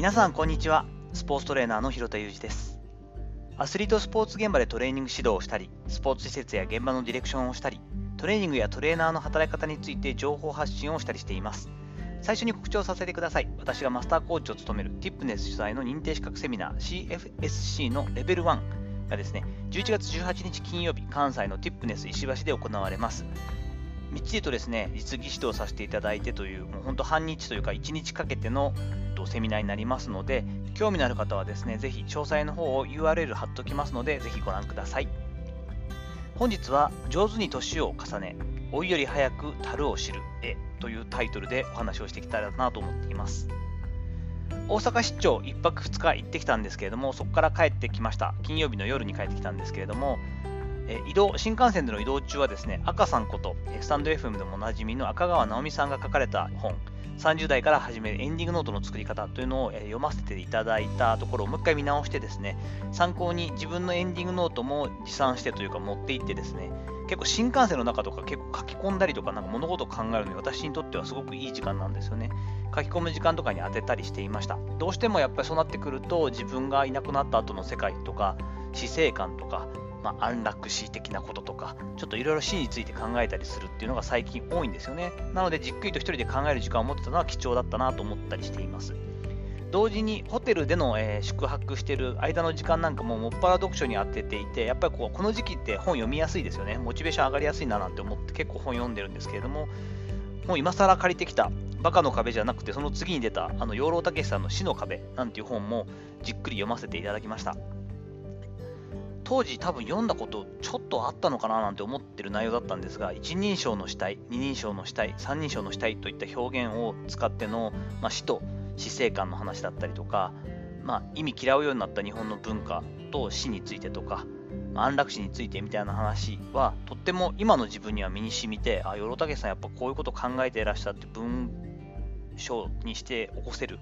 皆さんこんにちは。スポーツトレーナーの広田裕二です。アスリートスポーツ現場でトレーニング指導をしたりスポーツ施設や現場のディレクションをしたりトレーニングやトレーナーの働き方について情報発信をしたりしています。最初に告知をさせてください。私がマスターコーチを務める Tipness 主催の認定資格セミナー CFSC のレベル1がですね11月18日金曜日関西の Tipness 石橋で行われます。みっちりとですね、実技指導させていただいてという、もう本当半日というか1日かけてのセミナーになりますので、興味のある方はですね、ぜひ詳細の方を URL 貼っておきますので、ぜひご覧ください。本日は、上手に年を重ね、老いより早く樽を知る絵というタイトルでお話をしてきたいなと思っています。大阪出張1泊2日行ってきたんですけれども、そこから帰ってきました。金曜日の夜に帰ってきたんですけれども、え移動、新幹線での移動中はですね、赤さんこと、スタンド FM でもおなじみの赤川直美さんが書かれた本、30代から始めるエンディングノートの作り方というのを読ませていただいたところをもう一回見直してですね、参考に自分のエンディングノートも持参してというか持っていってですね、結構新幹線の中とか結構書き込んだりとかなんか物事を考えるのに私にとってはすごくいい時間なんですよね。書き込む時間とかに当てたりしていました。どうしてもやっぱりそうなってくると自分がいなくなった後の世界とか死生観とかまあ、安楽死的なこととか、ちょっといろいろ死について考えたりするっていうのが最近多いんですよね。なので、じっくりと一人で考える時間を持ってたのは貴重だったなと思ったりしています。同時にホテルでの、えー、宿泊してる間の時間なんかももっぱら読書に当てていて、やっぱりこうこの時期って本読みやすいですよね。モチベーション上がりやすいななんて思って結構本読んでるんですけれども、もう今更借りてきたバカの壁じゃなくて、その次に出たあの養老孟さんの死の壁なんていう本もじっくり読ませていただきました。当時多分読んだことちょっとあったのかななんて思ってる内容だったんですが一人称の死体二人称の死体三人称の死体といった表現を使っての、まあ、死と死生観の話だったりとか、まあ、意味嫌うようになった日本の文化と死についてとか、まあ、安楽死についてみたいな話はとっても今の自分には身に染みてあよろたけさんやっぱこういうこと考えていらっしゃって文章にして起こせる。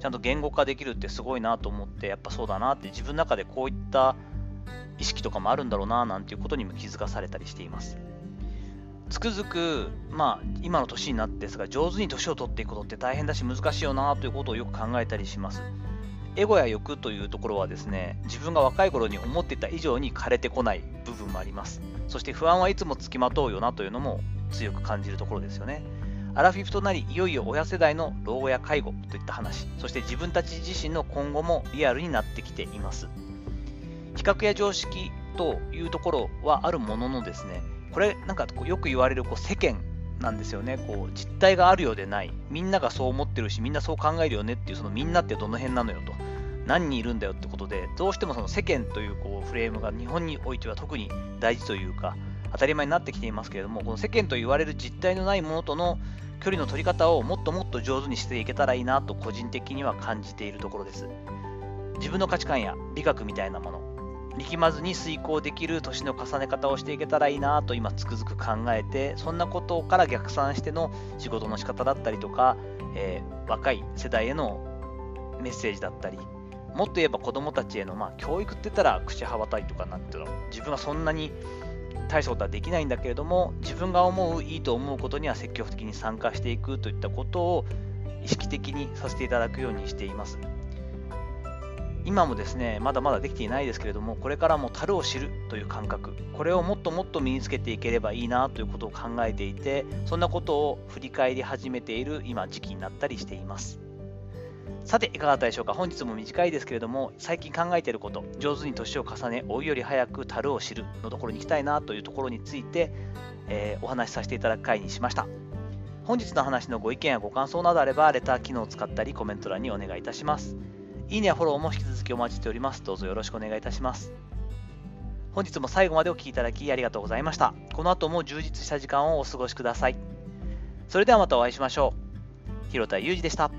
ちゃんと言語化できるってすごいなと思ってやっぱそうだなって自分の中でこういった意識とかもあるんだろうななんていうことにも気づかされたりしています。つくづく、まあ、今の年になってですが、上手に年を取っていくことって大変だし難しいよなということをよく考えたりします。エゴや欲というところはですね、自分が若い頃に思っていた以上に枯れてこない部分もあります。そして不安はいつもつきまとうよなというのも強く感じるところですよね。アラフィフとなり、いよいよ親世代の老後や介護といった話、そして自分たち自身の今後もリアルになってきています。比較や常識というところはあるもののですね、これなんかこうよく言われるこう世間なんですよね。こう実態があるようでない。みんながそう思ってるしみんなそう考えるよねっていうそのみんなってどの辺なのよと。何人いるんだよってことでどうしてもその世間というこうフレームが日本においては特に大事というか当たり前になってきていますけれどもこの世間と言われる実態のないものとの距離の取り方をもっともっと上手にしていけたらいいなと個人的には感じているところです。自分の価値観や美学みたいなもの力まずに遂行できる年の重ね方をしていけたらいいなと今つくづく考えてそんなことから逆算しての仕事の仕方だったりとか、えー、若い世代へのメッセージだったりもっと言えば子供たちへの、まあ、教育って言ったら口羽ばたいとかなって自分はそんなに大したことはできないんだけれども自分が思ういいと思うことには積極的に参加していくといったことを意識的にさせていただくようにしています。今もですね、まだまだできていないですけれども、これからも樽を知るという感覚、これをもっともっと身につけていければいいなということを考えていて、そんなことを振り返り始めている今時期になったりしています。さて、いかがだったでしょうか？本日も短いですけれども、最近考えていること、上手に年を重ね、老いより早く樽を知るのところに行きたいなというところについて、えー、お話しさせていただく回にしました。本日の話のご意見やご感想などあれば、レター機能を使ったりコメント欄にお願いいたします。いいねやフォローも引き続きお待ちしております。どうぞよろしくお願いいたします。本日も最後までお聴きいただきありがとうございました。この後も充実した時間をお過ごしください。それではまたお会いしましょう。広田裕二でした。